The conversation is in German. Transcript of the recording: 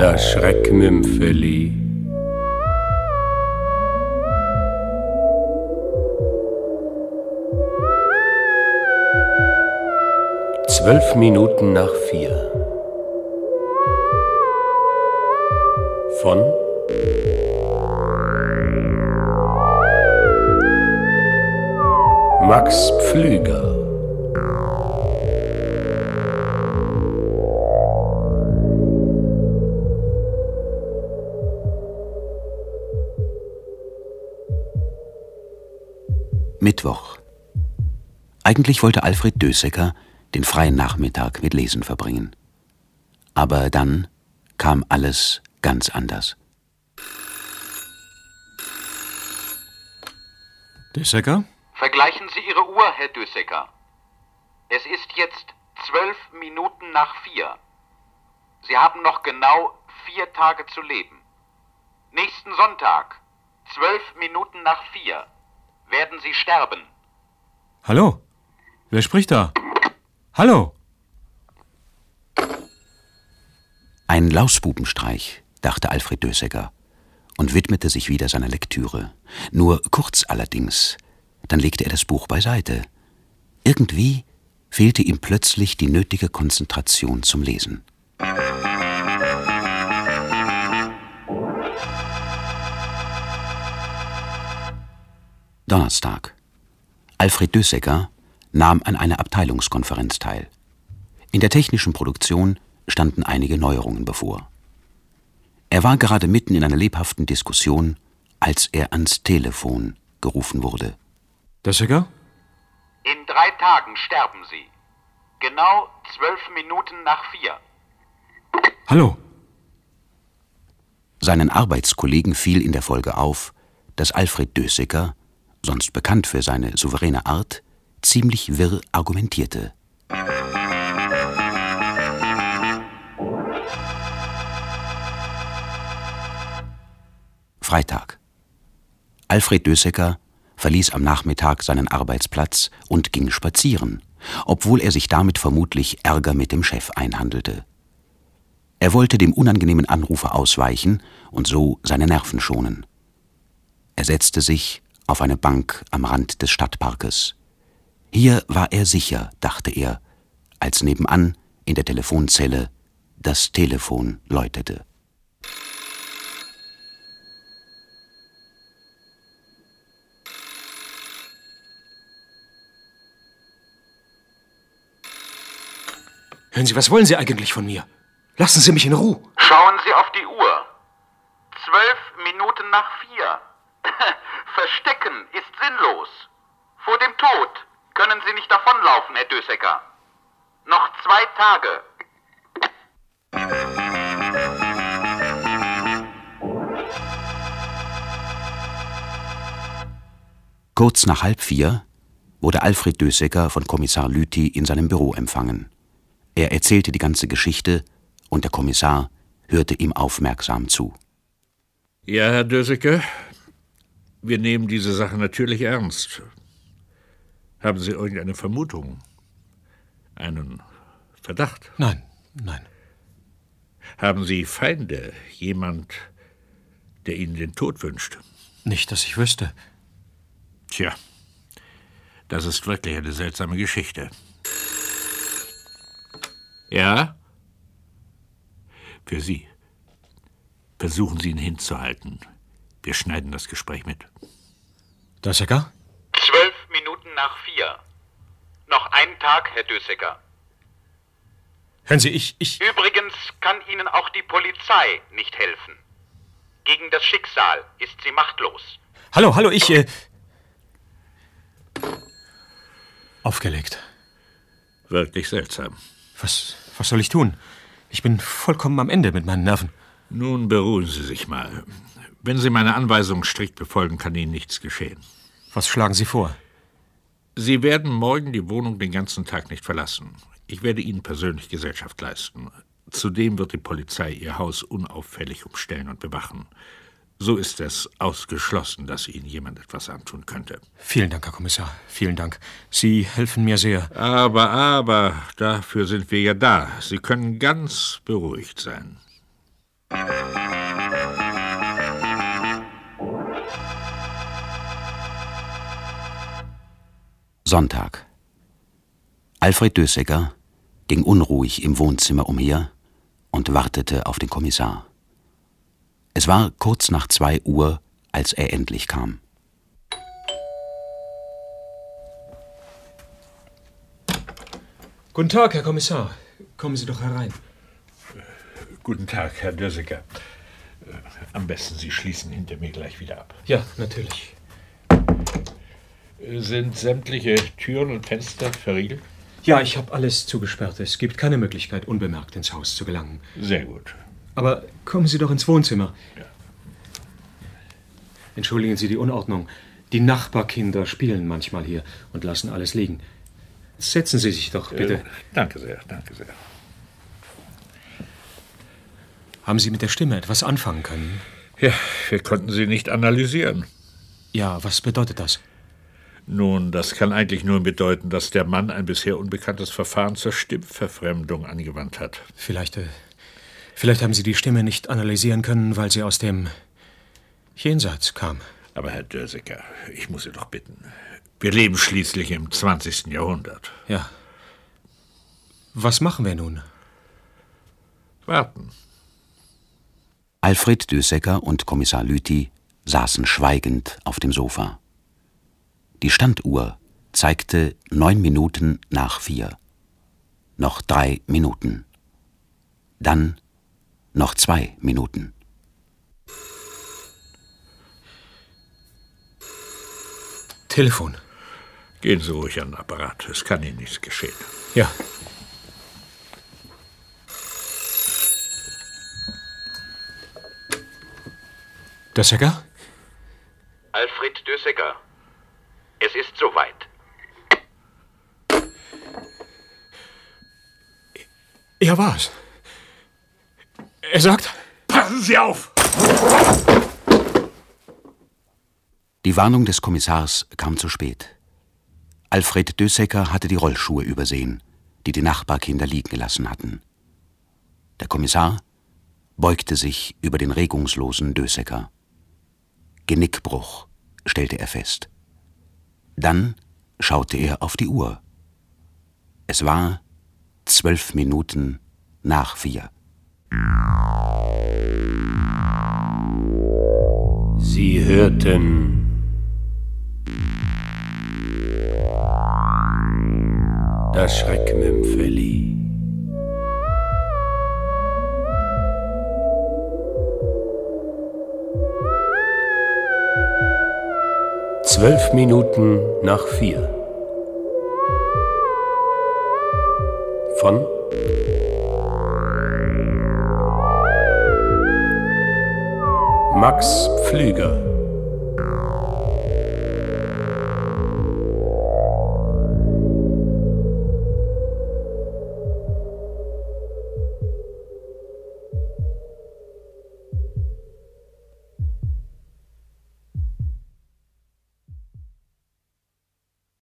Das Schreckmümpfeli. Zwölf Minuten nach vier. Von Max Pflüger. Mittwoch. Eigentlich wollte Alfred Dösecker den freien Nachmittag mit Lesen verbringen. Aber dann kam alles ganz anders. Dösecker? Vergleichen Sie Ihre Uhr, Herr Dösecker. Es ist jetzt zwölf Minuten nach vier. Sie haben noch genau vier Tage zu leben. Nächsten Sonntag, zwölf Minuten nach vier, werden Sie sterben. Hallo? Wer spricht da? Hallo? Ein Lausbubenstreich, dachte Alfred Dösecker und widmete sich wieder seiner Lektüre. Nur kurz allerdings, dann legte er das Buch beiseite. Irgendwie fehlte ihm plötzlich die nötige Konzentration zum Lesen. Donnerstag. Alfred Dösecker nahm an einer Abteilungskonferenz teil. In der technischen Produktion standen einige Neuerungen bevor. Er war gerade mitten in einer lebhaften Diskussion, als er ans Telefon gerufen wurde. Dösecker? In drei Tagen sterben Sie. Genau zwölf Minuten nach vier. Hallo? Seinen Arbeitskollegen fiel in der Folge auf, dass Alfred Dösecker, sonst bekannt für seine souveräne Art, ziemlich wirr argumentierte. Freitag. Alfred Dösecker verließ am Nachmittag seinen Arbeitsplatz und ging spazieren, obwohl er sich damit vermutlich Ärger mit dem Chef einhandelte. Er wollte dem unangenehmen Anrufer ausweichen und so seine Nerven schonen. Er setzte sich auf eine Bank am Rand des Stadtparkes. Hier war er sicher, dachte er, als nebenan in der Telefonzelle das Telefon läutete. Hören Sie, was wollen Sie eigentlich von mir? Lassen Sie mich in Ruhe. Schauen Sie auf die Uhr. Zwölf Minuten nach vier. Verstecken ist sinnlos. Vor dem Tod können Sie nicht davonlaufen, Herr Dösecker. Noch zwei Tage. Kurz nach halb vier wurde Alfred Dösecker von Kommissar Lüthi in seinem Büro empfangen. Er erzählte die ganze Geschichte und der Kommissar hörte ihm aufmerksam zu. Ja, Herr Dösecke, wir nehmen diese Sache natürlich ernst. Haben Sie irgendeine Vermutung? Einen Verdacht? Nein, nein. Haben Sie Feinde? Jemand, der Ihnen den Tod wünscht? Nicht, dass ich wüsste. Tja, das ist wirklich eine seltsame Geschichte. Ja? Für Sie. Versuchen Sie ihn hinzuhalten. Wir schneiden das Gespräch mit. Dösecker? Zwölf Minuten nach vier. Noch ein Tag, Herr Dösecker. Hören Sie, ich, ich. Übrigens kann Ihnen auch die Polizei nicht helfen. Gegen das Schicksal ist sie machtlos. Hallo, hallo, ich. Äh... Aufgelegt. Wirklich seltsam. Was, was soll ich tun? Ich bin vollkommen am Ende mit meinen Nerven. Nun beruhigen Sie sich mal. Wenn Sie meine Anweisungen strikt befolgen, kann Ihnen nichts geschehen. Was schlagen Sie vor? Sie werden morgen die Wohnung den ganzen Tag nicht verlassen. Ich werde Ihnen persönlich Gesellschaft leisten. Zudem wird die Polizei Ihr Haus unauffällig umstellen und bewachen. So ist es ausgeschlossen, dass Ihnen jemand etwas antun könnte. Vielen Dank, Herr Kommissar. Vielen Dank. Sie helfen mir sehr. Aber, aber, dafür sind wir ja da. Sie können ganz beruhigt sein. Sonntag. Alfred Dösegger ging unruhig im Wohnzimmer umher und wartete auf den Kommissar. Es war kurz nach zwei Uhr, als er endlich kam. Guten Tag, Herr Kommissar. Kommen Sie doch herein. Guten Tag, Herr Dösecker. Am besten Sie schließen hinter mir gleich wieder ab. Ja, natürlich. Sind sämtliche Türen und Fenster verriegelt? Ja, ich habe alles zugesperrt. Es gibt keine Möglichkeit, unbemerkt ins Haus zu gelangen. Sehr gut. Aber kommen Sie doch ins Wohnzimmer. Entschuldigen Sie die Unordnung. Die Nachbarkinder spielen manchmal hier und lassen alles liegen. Setzen Sie sich doch, bitte. Äh, danke sehr, danke sehr. Haben Sie mit der Stimme etwas anfangen können? Ja, wir konnten sie nicht analysieren. Ja, was bedeutet das? Nun, das kann eigentlich nur bedeuten, dass der Mann ein bisher unbekanntes Verfahren zur Stimmverfremdung angewandt hat. Vielleicht, äh, vielleicht haben Sie die Stimme nicht analysieren können, weil sie aus dem Jenseits kam. Aber Herr Dörsiger, ich muss Sie doch bitten. Wir leben schließlich im 20. Jahrhundert. Ja. Was machen wir nun? Warten. Alfred Dösecker und Kommissar Lüthi saßen schweigend auf dem Sofa. Die Standuhr zeigte neun Minuten nach vier. Noch drei Minuten. Dann noch zwei Minuten. Telefon. Gehen Sie ruhig an den Apparat. Es kann Ihnen nichts geschehen. Ja. Dössecker? Alfred Dösecker, es ist soweit. Er war's. Er sagt. Passen Sie auf! Die Warnung des Kommissars kam zu spät. Alfred Dösecker hatte die Rollschuhe übersehen, die die Nachbarkinder liegen gelassen hatten. Der Kommissar beugte sich über den regungslosen Dösecker. Genickbruch, stellte er fest. Dann schaute er auf die Uhr. Es war zwölf Minuten nach vier. Sie hörten das Schreckmümpfeli. Zwölf Minuten nach vier. Von Max Pflüger.